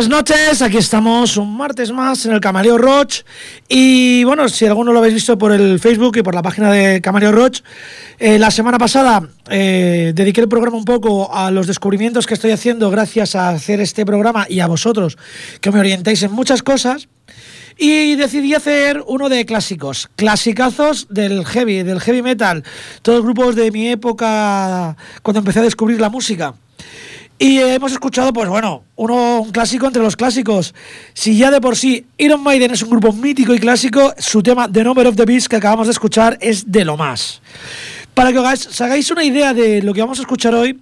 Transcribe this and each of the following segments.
Buenas noches, aquí estamos un martes más en el Camaleo Roach y bueno, si alguno lo habéis visto por el Facebook y por la página de Camaleo Roach, eh, la semana pasada eh, dediqué el programa un poco a los descubrimientos que estoy haciendo gracias a hacer este programa y a vosotros que me orientáis en muchas cosas. Y decidí hacer uno de clásicos, clasicazos del heavy, del heavy metal, todos grupos de mi época cuando empecé a descubrir la música. Y hemos escuchado, pues bueno, uno, un clásico entre los clásicos. Si ya de por sí Iron Maiden es un grupo mítico y clásico, su tema The Number of the Beast que acabamos de escuchar es de lo más. Para que os hagáis una idea de lo que vamos a escuchar hoy,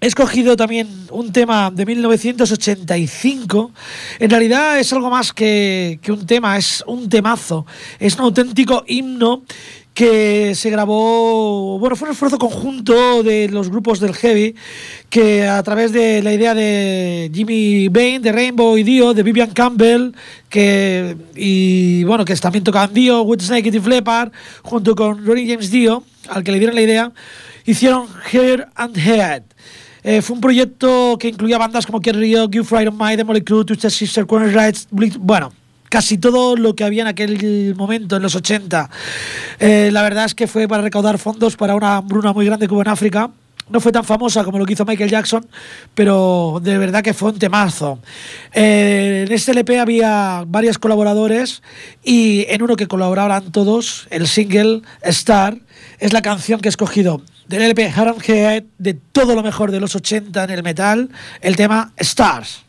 He escogido también un tema de 1985. En realidad es algo más que, que, un tema, es un temazo. Es un auténtico himno que se grabó, bueno, fue un esfuerzo conjunto de los grupos del heavy, que a través de la idea de Jimmy Bain, de Rainbow y Dio, de Vivian Campbell, que, y bueno, que también tocaban Dio, Snake y Leppard, junto con Ronnie James Dio, al que le dieron la idea, hicieron Hair and Head. Eh, fue un proyecto que incluía bandas como Kerry Rio, Give Friday My, The Molly Twisted Sister, Corner Rights, bueno, casi todo lo que había en aquel momento, en los 80. Eh, la verdad es que fue para recaudar fondos para una hambruna muy grande que hubo en África. No fue tan famosa como lo que hizo Michael Jackson, pero de verdad que fue un temazo. Eh, en este LP había varios colaboradores y en uno que colaboraban todos, el single Star, es la canción que he escogido del LP Haram Head de todo lo mejor de los 80 en el metal, el tema Stars.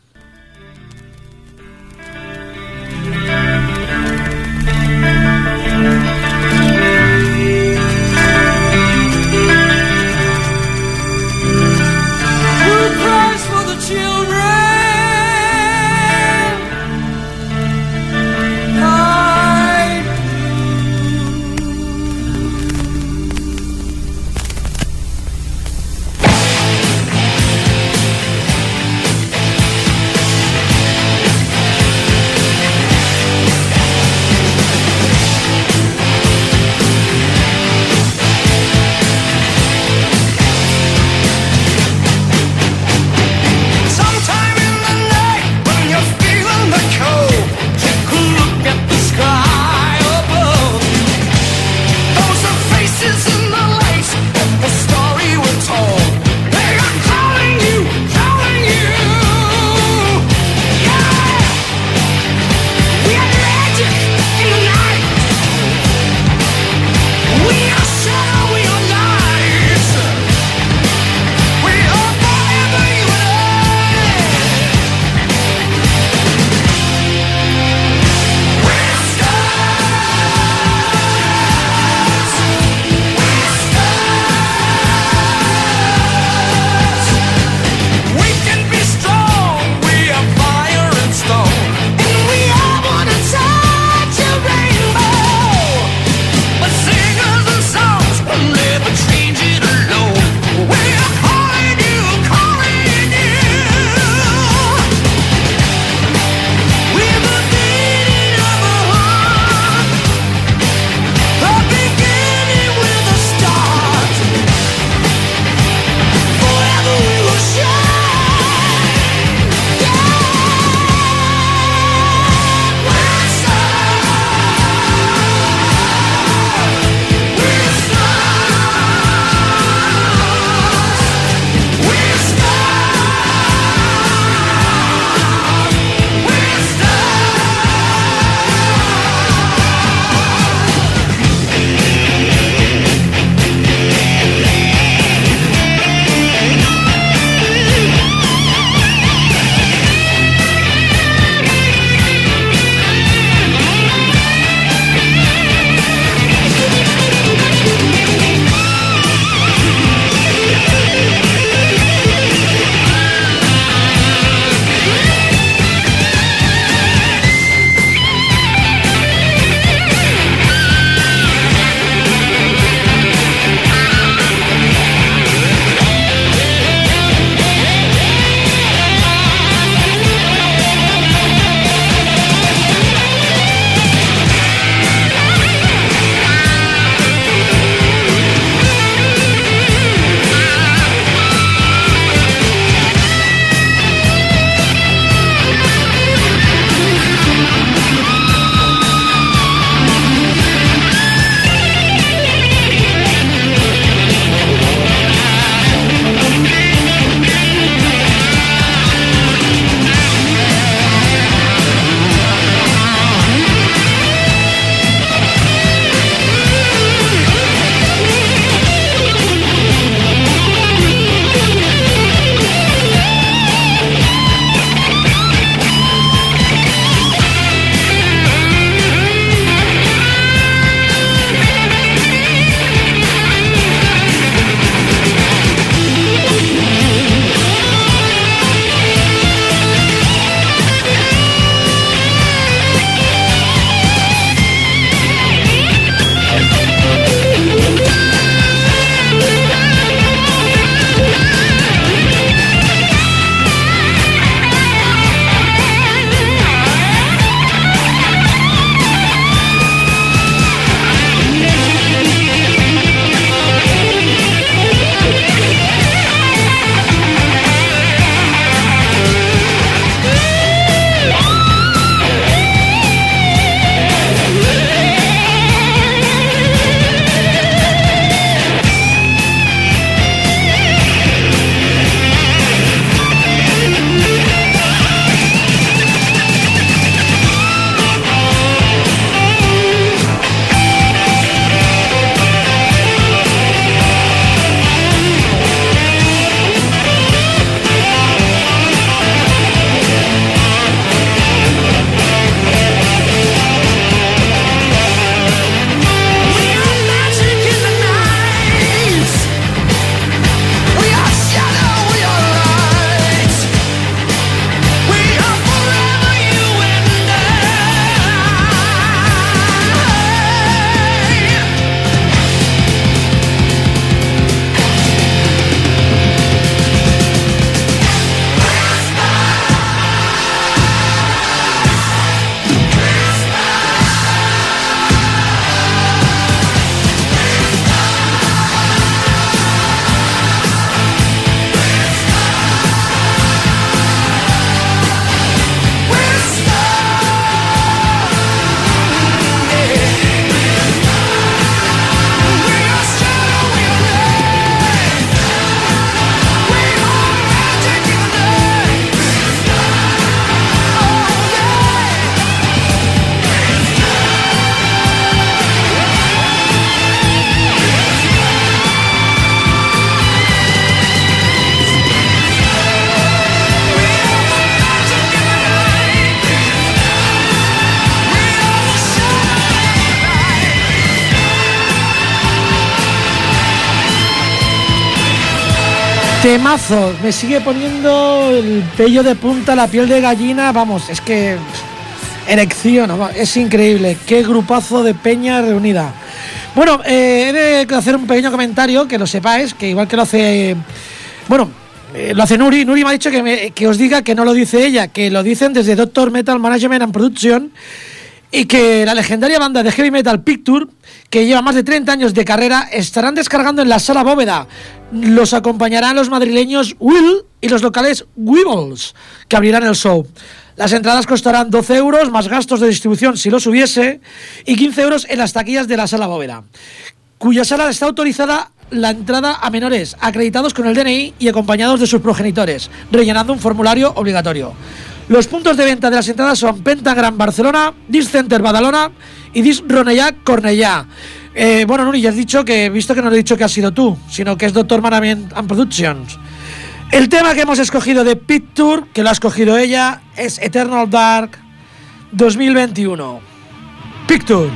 Me sigue poniendo el pello de punta, la piel de gallina, vamos, es que erección, es increíble, qué grupazo de peña reunida. Bueno, eh, he de hacer un pequeño comentario, que lo sepáis, que igual que lo hace, bueno, eh, lo hace Nuri, Nuri me ha dicho que, que os diga que no lo dice ella, que lo dicen desde Doctor Metal Management and Production y que la legendaria banda de heavy metal Picture, que lleva más de 30 años de carrera, estarán descargando en la sala bóveda. Los acompañarán los madrileños Will y los locales Weebles, que abrirán el show. Las entradas costarán 12 euros más gastos de distribución si los hubiese y 15 euros en las taquillas de la sala bóveda, cuya sala está autorizada la entrada a menores acreditados con el DNI y acompañados de sus progenitores, rellenando un formulario obligatorio. Los puntos de venta de las entradas son Pentagram Barcelona, Dis Center Badalona y Dis Ronellà Cornellà. Eh, bueno, Nuri, ya has dicho que, visto que no le he dicho que has sido tú, sino que es Doctor Management and Productions. El tema que hemos escogido de Picture, que lo ha escogido ella, es Eternal Dark 2021. Picture.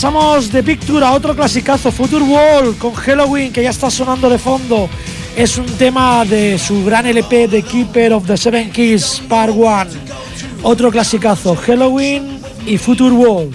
Pasamos de Picture a otro clasicazo, Future Wall con Halloween, que ya está sonando de fondo. Es un tema de su gran LP de Keeper of the Seven Keys Part 1. otro clasicazo, Halloween y Future World.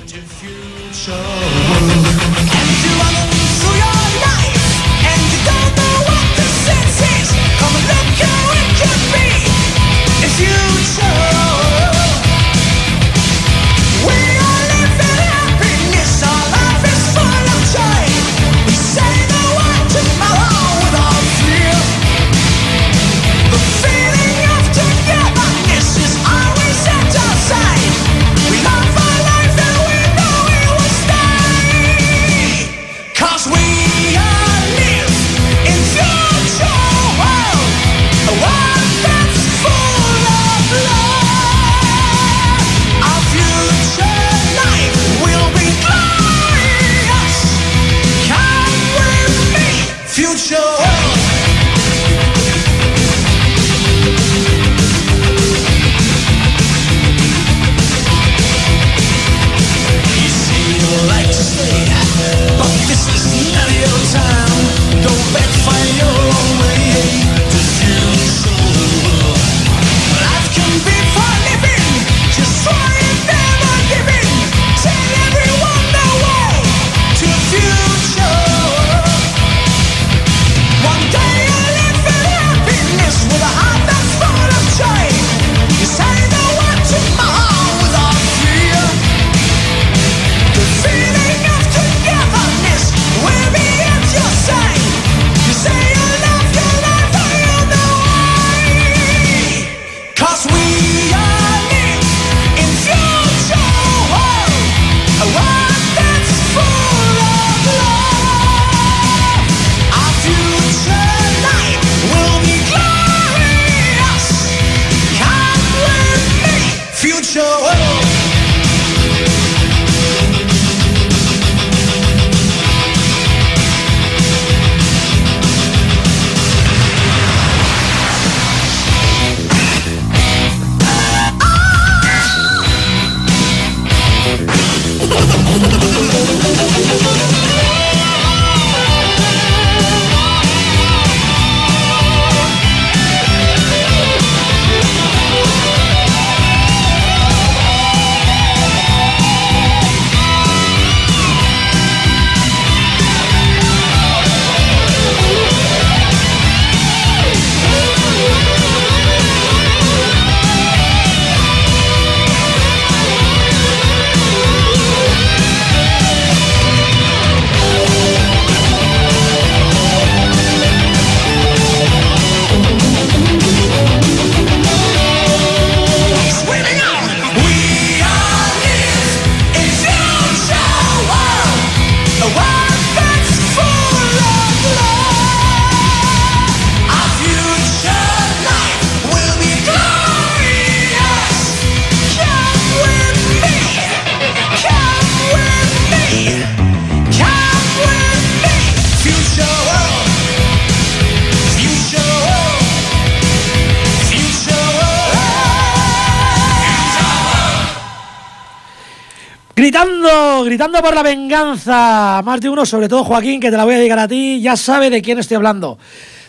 Gritando, gritando por la venganza. Más de uno, sobre todo Joaquín, que te la voy a dedicar a ti, ya sabe de quién estoy hablando.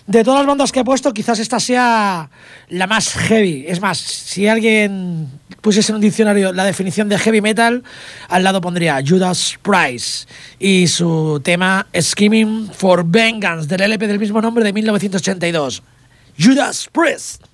De todas las bandas que he puesto, quizás esta sea la más heavy. Es más, si alguien pusiese en un diccionario la definición de heavy metal, al lado pondría Judas Price y su tema Scheming for Vengeance del LP del mismo nombre de 1982. Judas Priest.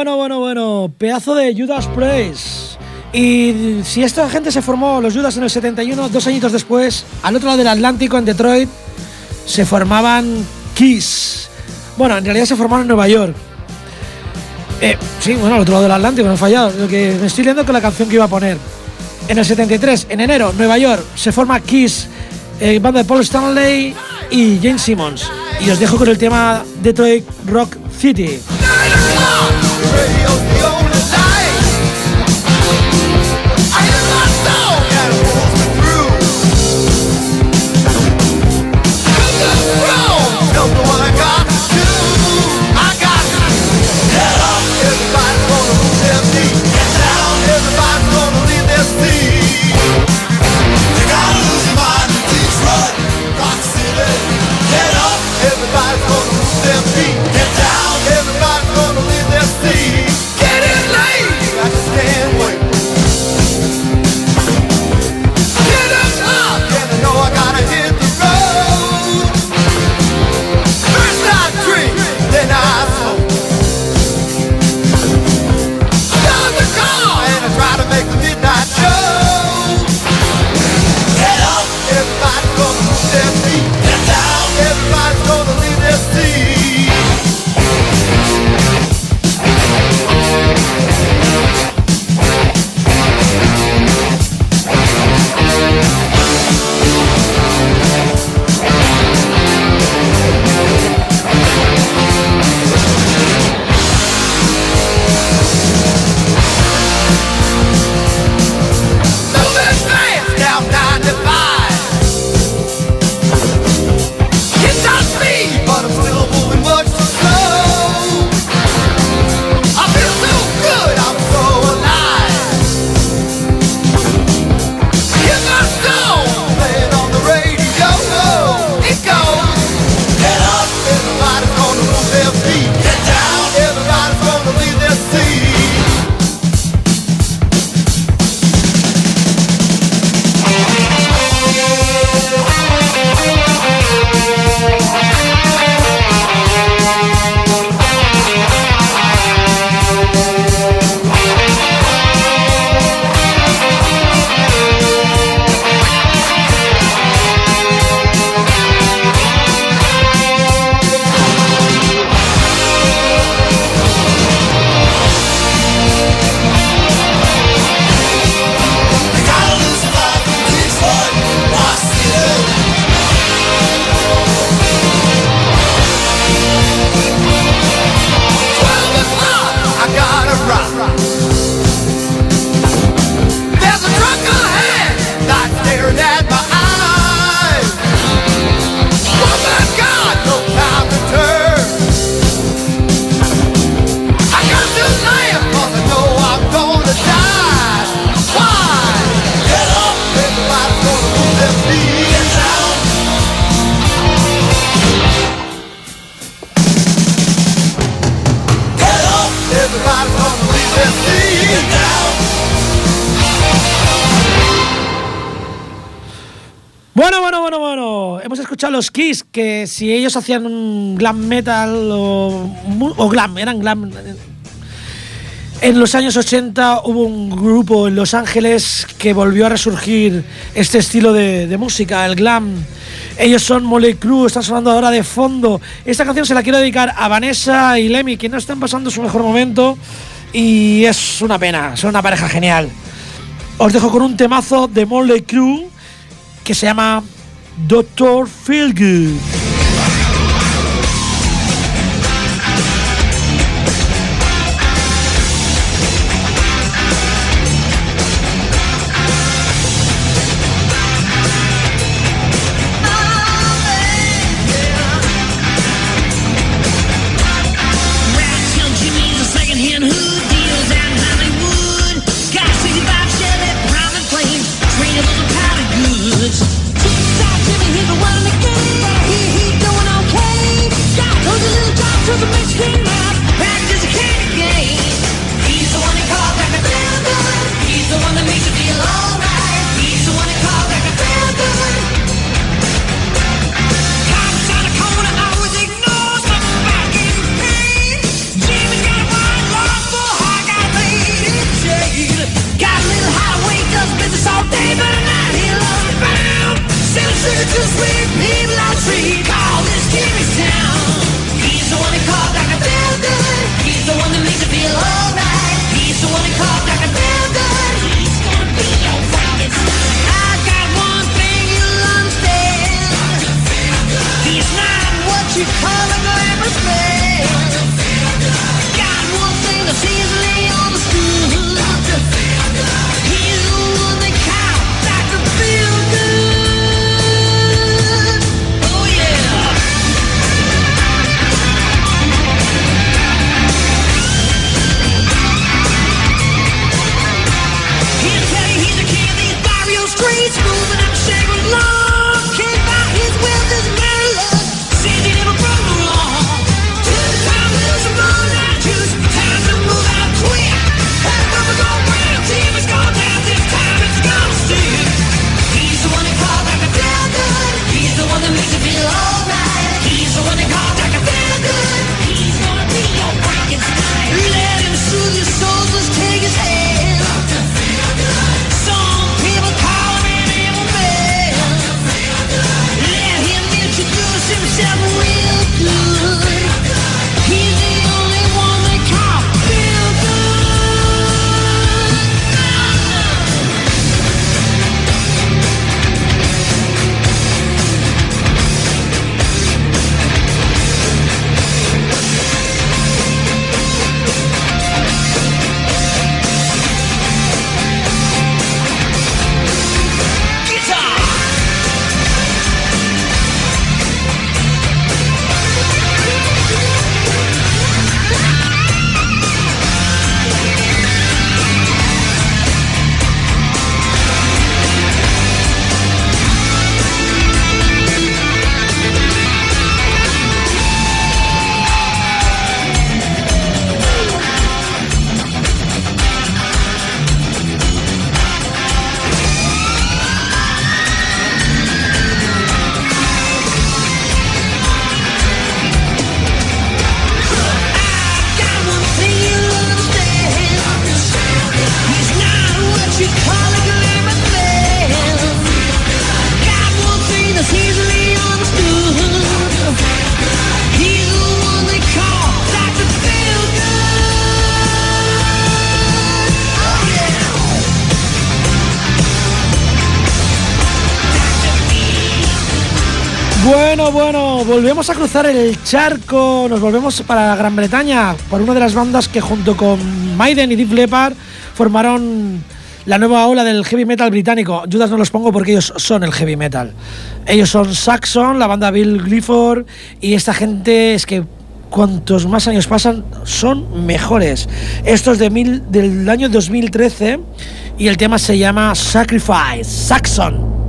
Bueno, bueno, bueno. Pedazo de Judas Priest. Y si esta gente se formó, los Judas en el 71, dos añitos después, al otro lado del Atlántico, en Detroit, se formaban Kiss. Bueno, en realidad se formaron en Nueva York. Eh, sí, bueno, al otro lado del Atlántico, no he fallado. Lo que me estoy leyendo con la canción que iba a poner. En el 73, en enero, Nueva York, se forma Kiss, eh, banda de Paul Stanley y James Simmons. Y os dejo con el tema Detroit Rock City. Que si ellos hacían un glam metal o, o glam, eran glam. En los años 80 hubo un grupo en Los Ángeles que volvió a resurgir este estilo de, de música, el glam. Ellos son Molly Crew, están sonando ahora de fondo. Esta canción se la quiero dedicar a Vanessa y Lemmy, que no están pasando su mejor momento. Y es una pena, son una pareja genial. Os dejo con un temazo de Molly Crew que se llama Doctor Feelgood. bueno, volvemos a cruzar el charco, nos volvemos para Gran Bretaña por una de las bandas que junto con Maiden y Deep Leppard formaron la nueva ola del heavy metal británico. Judas no los pongo porque ellos son el heavy metal. Ellos son Saxon, la banda Bill Clifford y esta gente es que cuantos más años pasan son mejores. Esto es de mil, del año 2013 y el tema se llama Sacrifice, Saxon.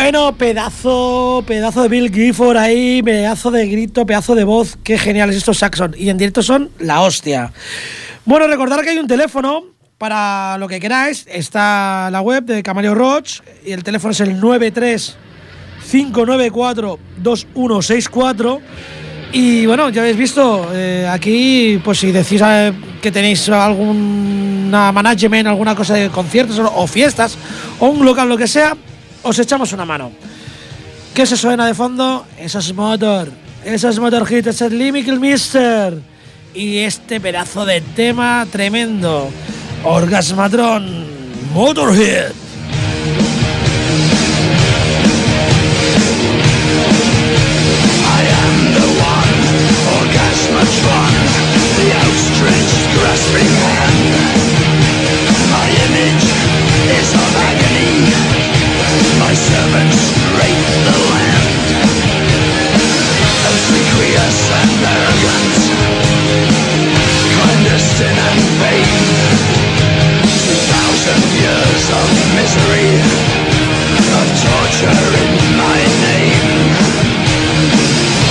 Bueno, pedazo, pedazo de Bill Gifford ahí, pedazo de grito, pedazo de voz. Qué geniales estos Saxon. Y en directo son la hostia. Bueno, recordar que hay un teléfono para lo que queráis. Está la web de Camaleo Roach y el teléfono es el 93 594 2164. Y bueno, ya habéis visto, eh, aquí, pues si decís eh, que tenéis alguna management, alguna cosa de conciertos o, o fiestas, o un local, lo que sea, os echamos una mano. ¿Qué se suena de fondo? Eso es Motor. Eso es Motor Hit, es el Limical Mister. Y este pedazo de tema tremendo. Orgasmatron Motor Hit. Orgasmatron, the outstretched, grasping hand.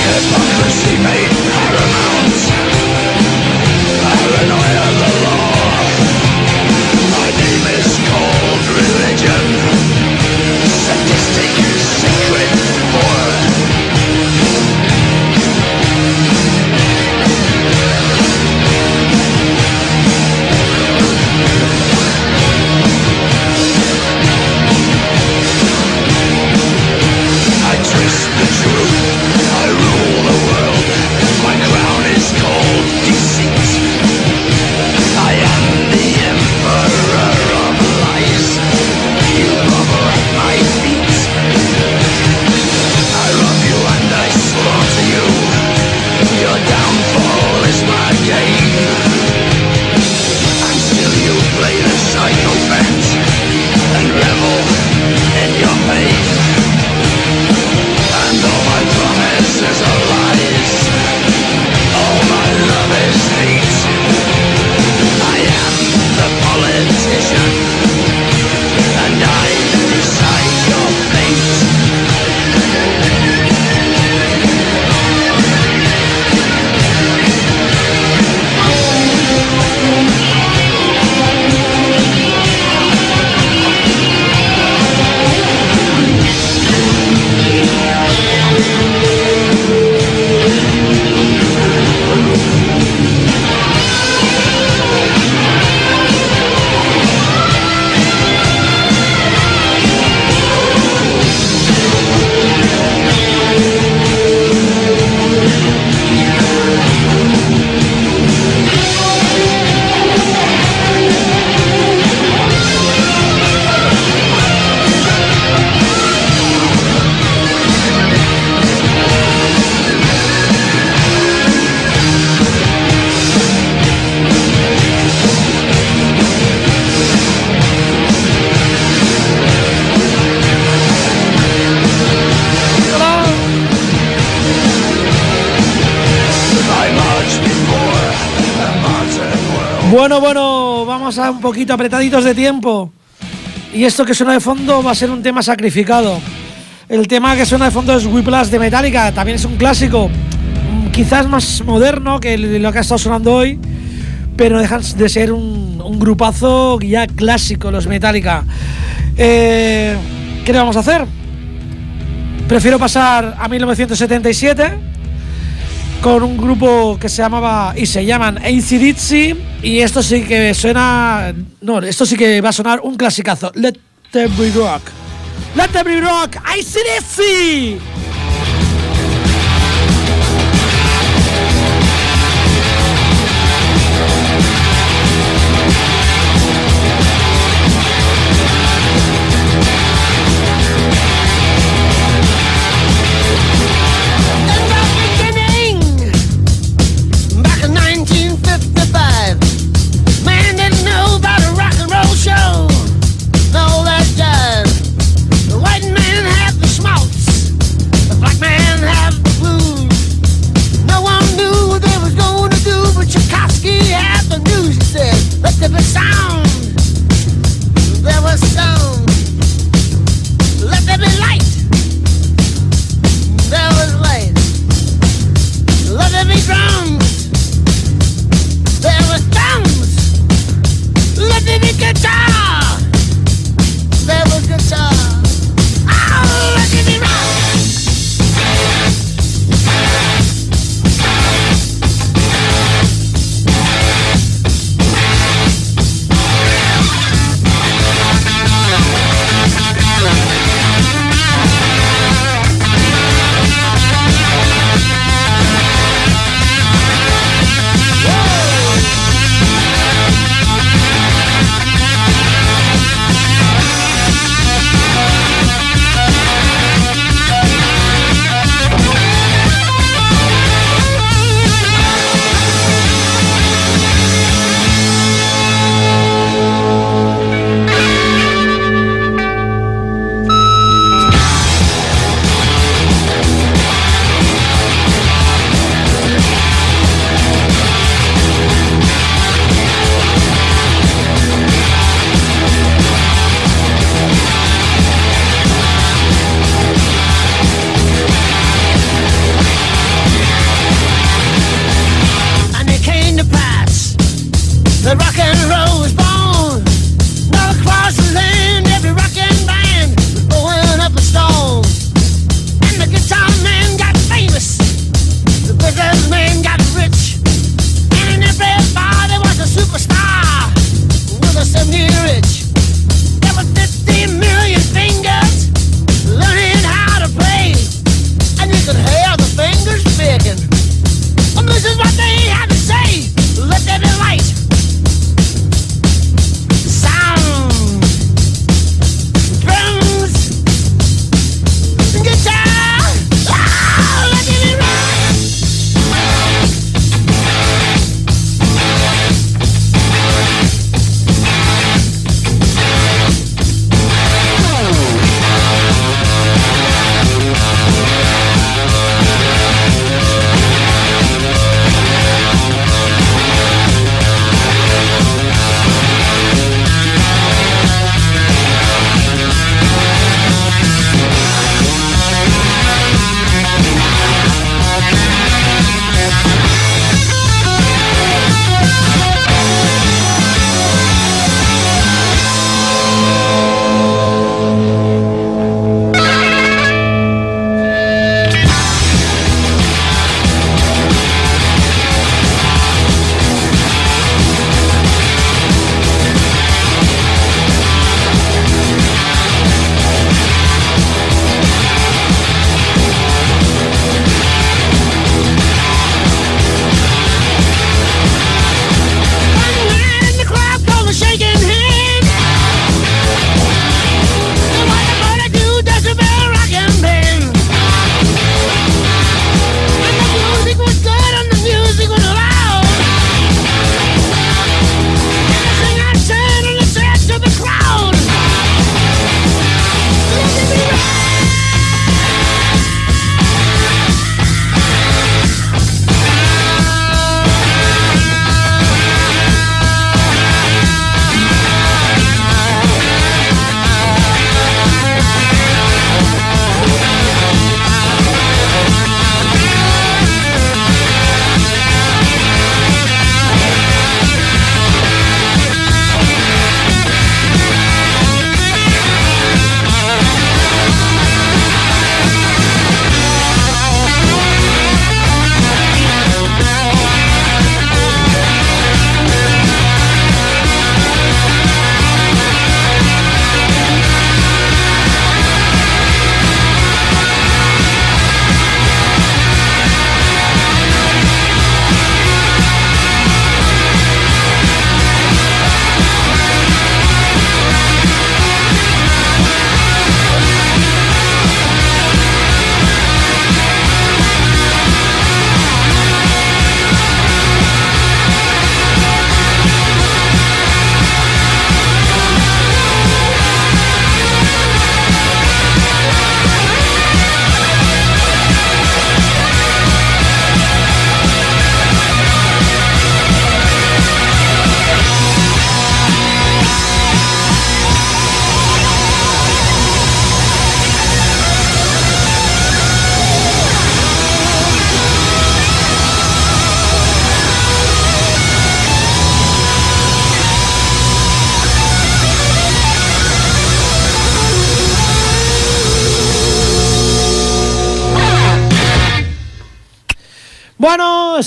Hypocrisy made paramount. Paranoia the law poquito apretaditos de tiempo. Y esto que suena de fondo va a ser un tema sacrificado. El tema que suena de fondo es Whiplash de Metallica, también es un clásico, mm, quizás más moderno que lo que ha estado sonando hoy, pero dejan de ser un, un grupazo ya clásico, los Metallica. Eh, ¿qué le vamos a hacer? Prefiero pasar a 1977 con un grupo que se llamaba y se llaman ACDC y esto sí que suena no, esto sí que va a sonar un clasicazo. Let Be Rock. Let Be Rock. ACDC.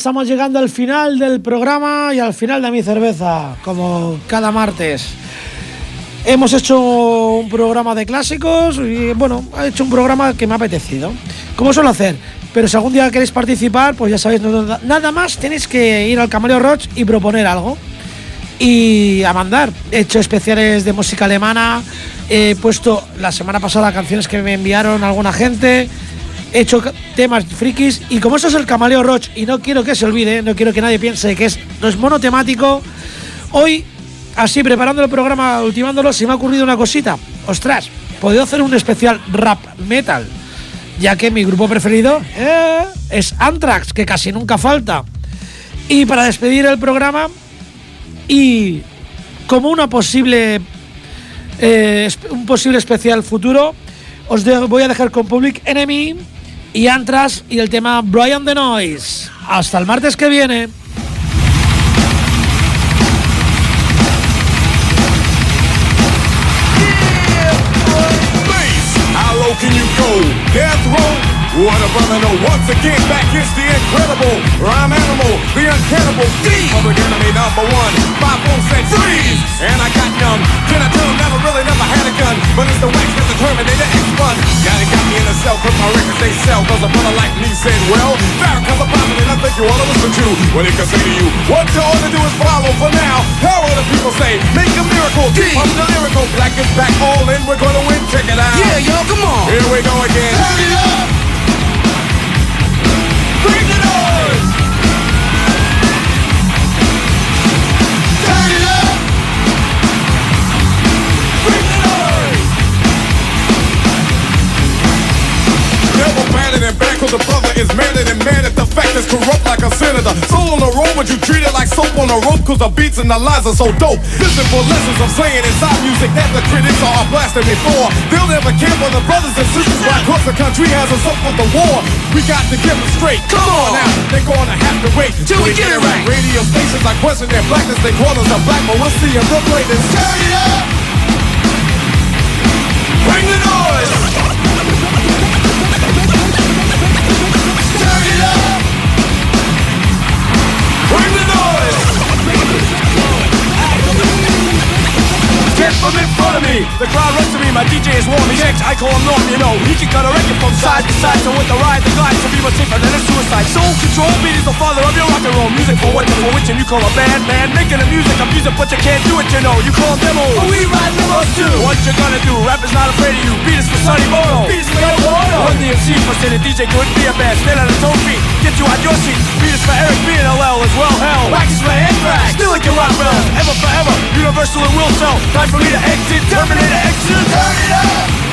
Estamos llegando al final del programa y al final de mi cerveza, como cada martes. Hemos hecho un programa de clásicos y bueno, he hecho un programa que me ha apetecido, como suelo hacer. Pero si algún día queréis participar, pues ya sabéis, nada más tenéis que ir al Camaleo Roach y proponer algo. Y a mandar. He hecho especiales de música alemana, he puesto la semana pasada canciones que me enviaron alguna gente, he hecho temas frikis y como eso es el Camaleo Roach y no quiero que se olvide, no quiero que nadie piense que es, no es monotemático, hoy, así preparando el programa, ultimándolo, se me ha ocurrido una cosita. Ostras, podría hacer un especial rap metal, ya que mi grupo preferido eh, es Anthrax, que casi nunca falta. Y para despedir el programa, y como una posible eh, un posible especial futuro os voy a dejar con Public Enemy y Antras y el tema Brian the Noise hasta el martes que viene What a brother know. Once again, back is the incredible rhyme animal, the uncannibal D. Public enemy number one. Five four said freeze, and I got numb. Can I tell 'em never really never had a gun, but it's the wax that the Terminator X1. Now they got me in a cell 'cause my records they sell. 'Cause a brother like me said, well, Farrakhan's a prophet and I think you ought to listen to what he can say to you. What you ought to do is follow for now. How will the people say? Make a miracle. D. I'm the lyrical. Black is back all in. We're gonna win. Check it out. Yeah, y'all, come on. Here we go again. Turn it up. Corrupt like a senator. Soul on the road, but you treat it like soap on a rope cause the beats and the lines are so dope. Listen for lessons I'm saying inside music that the critics are blasting before. They'll never care for the brothers and sisters why across the country has us up for the war. We got to give them straight. Come on now, they're gonna have to wait Till we get it right. Radio stations like question their blackness, they call us a black, but we'll see them look like this. Turn it up! Bring the noise! Get from in front of me! The crowd runs to me, my DJ is warm, he's I call him Norm, you know. He can cut a record from side to side, so with the ride, the glide, to be much safer than a suicide. Soul control, beat is the father of your rock and roll. Music for what for which and you call a band, man. Making the music, I'm music, but you can't do it, you know. You call demos. But we ride demos too. What you gonna do? Rap is not afraid of you. Beat is for Sonny Bono. Beat is for Ed Bono. Run the MC for City DJ couldn't be a band. Stand on his own feet. Get you out your seat. Beat is for Eric B and LL as well. Hell. Wax is for Anthrax. Still like your rock bells. Ever forever. Universal and will sell. Time for me to exit. Terminator exit. Up.